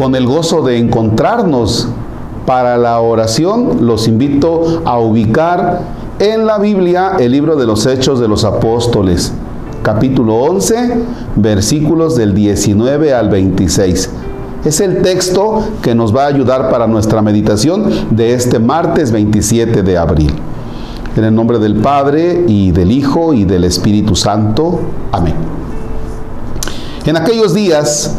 con el gozo de encontrarnos para la oración, los invito a ubicar en la Biblia el libro de los Hechos de los Apóstoles, capítulo 11, versículos del 19 al 26. Es el texto que nos va a ayudar para nuestra meditación de este martes 27 de abril. En el nombre del Padre y del Hijo y del Espíritu Santo. Amén. En aquellos días,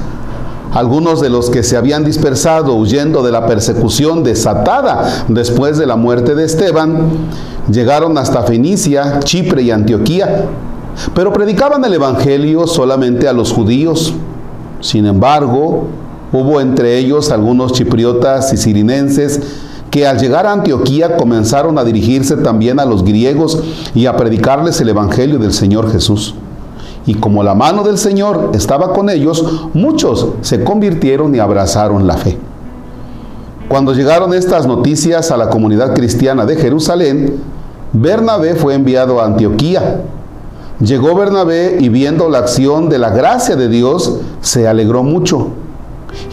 algunos de los que se habían dispersado huyendo de la persecución desatada después de la muerte de Esteban, llegaron hasta Fenicia, Chipre y Antioquía, pero predicaban el Evangelio solamente a los judíos. Sin embargo, Hubo entre ellos algunos chipriotas y sirinenses que al llegar a Antioquía comenzaron a dirigirse también a los griegos y a predicarles el Evangelio del Señor Jesús. Y como la mano del Señor estaba con ellos, muchos se convirtieron y abrazaron la fe. Cuando llegaron estas noticias a la comunidad cristiana de Jerusalén, Bernabé fue enviado a Antioquía. Llegó Bernabé y viendo la acción de la gracia de Dios, se alegró mucho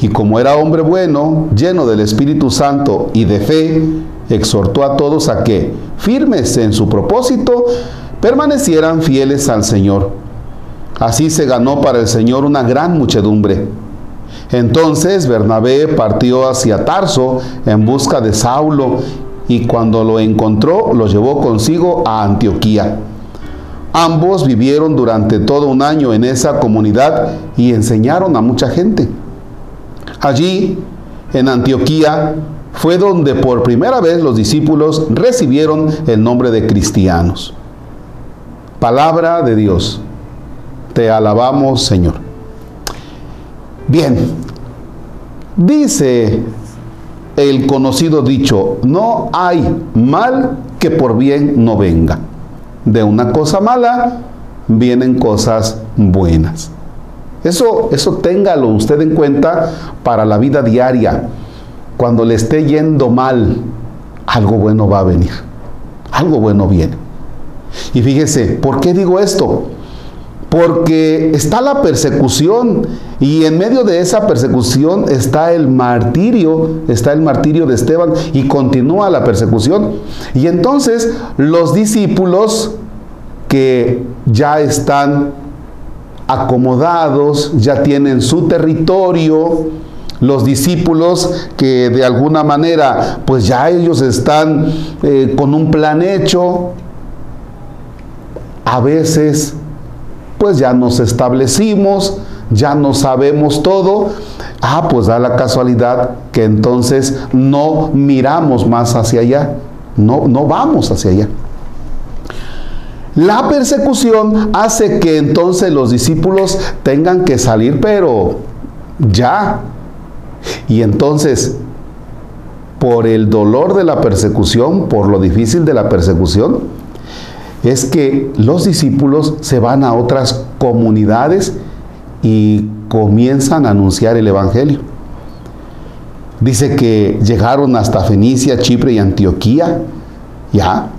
y como era hombre bueno, lleno del Espíritu Santo y de fe, exhortó a todos a que, firmes en su propósito, permanecieran fieles al Señor. Así se ganó para el Señor una gran muchedumbre. Entonces Bernabé partió hacia Tarso en busca de Saulo y cuando lo encontró lo llevó consigo a Antioquía. Ambos vivieron durante todo un año en esa comunidad y enseñaron a mucha gente. Allí, en Antioquía, fue donde por primera vez los discípulos recibieron el nombre de cristianos. Palabra de Dios. Te alabamos, Señor. Bien, dice el conocido dicho, no hay mal que por bien no venga. De una cosa mala vienen cosas buenas. Eso, eso téngalo usted en cuenta para la vida diaria. Cuando le esté yendo mal, algo bueno va a venir. Algo bueno viene. Y fíjese, ¿por qué digo esto? Porque está la persecución y en medio de esa persecución está el martirio, está el martirio de Esteban y continúa la persecución. Y entonces los discípulos que ya están acomodados, ya tienen su territorio, los discípulos que de alguna manera pues ya ellos están eh, con un plan hecho, a veces pues ya nos establecimos, ya no sabemos todo, ah pues da la casualidad que entonces no miramos más hacia allá, no, no vamos hacia allá. La persecución hace que entonces los discípulos tengan que salir, pero ya. Y entonces, por el dolor de la persecución, por lo difícil de la persecución, es que los discípulos se van a otras comunidades y comienzan a anunciar el Evangelio. Dice que llegaron hasta Fenicia, Chipre y Antioquía, ya,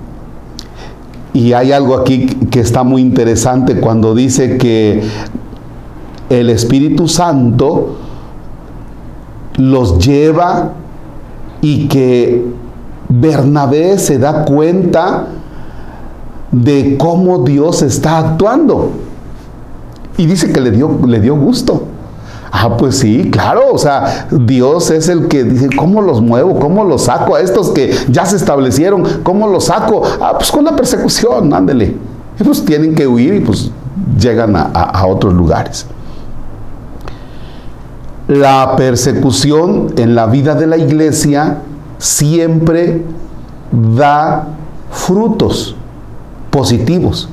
y hay algo aquí que está muy interesante cuando dice que el Espíritu Santo los lleva y que Bernabé se da cuenta de cómo Dios está actuando. Y dice que le dio, le dio gusto. Ah, pues sí, claro, o sea, Dios es el que dice, ¿cómo los muevo? ¿Cómo los saco a estos que ya se establecieron? ¿Cómo los saco? Ah, pues con la persecución, ándele. Y pues tienen que huir y pues llegan a, a otros lugares. La persecución en la vida de la iglesia siempre da frutos positivos.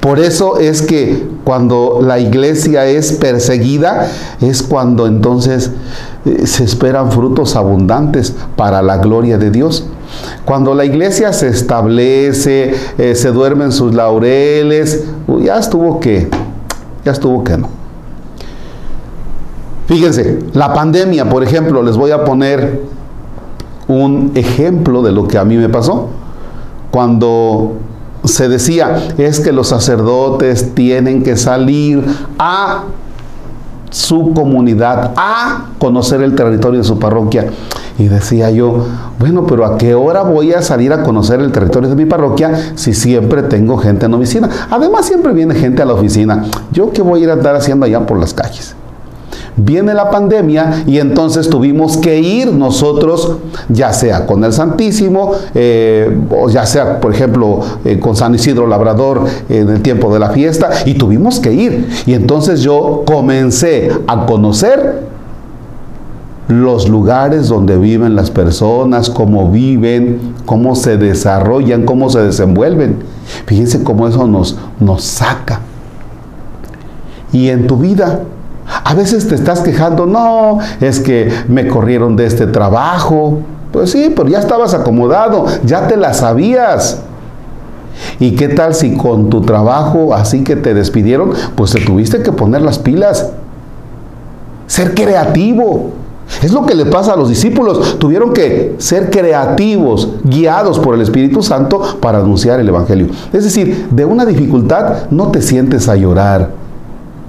Por eso es que cuando la iglesia es perseguida, es cuando entonces eh, se esperan frutos abundantes para la gloria de Dios. Cuando la iglesia se establece, eh, se duermen sus laureles, ya estuvo que, ya estuvo que no. Fíjense, la pandemia, por ejemplo, les voy a poner un ejemplo de lo que a mí me pasó. Cuando se decía, es que los sacerdotes tienen que salir a su comunidad, a conocer el territorio de su parroquia. Y decía yo, bueno, pero ¿a qué hora voy a salir a conocer el territorio de mi parroquia si siempre tengo gente en la oficina? Además, siempre viene gente a la oficina. ¿Yo qué voy a ir a andar haciendo allá por las calles? Viene la pandemia y entonces tuvimos que ir nosotros, ya sea con el Santísimo, eh, o ya sea, por ejemplo, eh, con San Isidro Labrador en el tiempo de la fiesta, y tuvimos que ir. Y entonces yo comencé a conocer los lugares donde viven las personas, cómo viven, cómo se desarrollan, cómo se desenvuelven. Fíjense cómo eso nos, nos saca. Y en tu vida, a veces te estás quejando, no, es que me corrieron de este trabajo. Pues sí, pero ya estabas acomodado, ya te la sabías. ¿Y qué tal si con tu trabajo así que te despidieron, pues te tuviste que poner las pilas? Ser creativo. Es lo que le pasa a los discípulos. Tuvieron que ser creativos, guiados por el Espíritu Santo para anunciar el Evangelio. Es decir, de una dificultad no te sientes a llorar.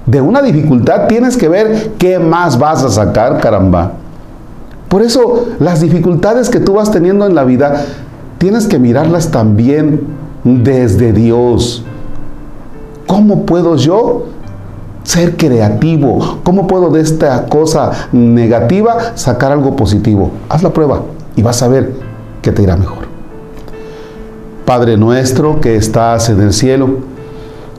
De una dificultad tienes que ver qué más vas a sacar, caramba. Por eso las dificultades que tú vas teniendo en la vida, tienes que mirarlas también desde Dios. ¿Cómo puedo yo ser creativo. ¿Cómo puedo de esta cosa negativa sacar algo positivo? Haz la prueba y vas a ver que te irá mejor. Padre nuestro que estás en el cielo,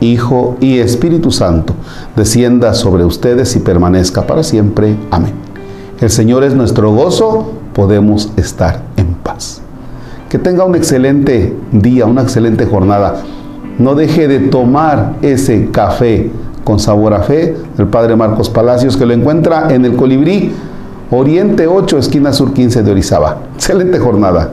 Hijo y Espíritu Santo, descienda sobre ustedes y permanezca para siempre. Amén. El Señor es nuestro gozo, podemos estar en paz. Que tenga un excelente día, una excelente jornada. No deje de tomar ese café con sabor a fe, el padre Marcos Palacios, que lo encuentra en el Colibrí, Oriente 8, esquina sur 15 de Orizaba. Excelente jornada.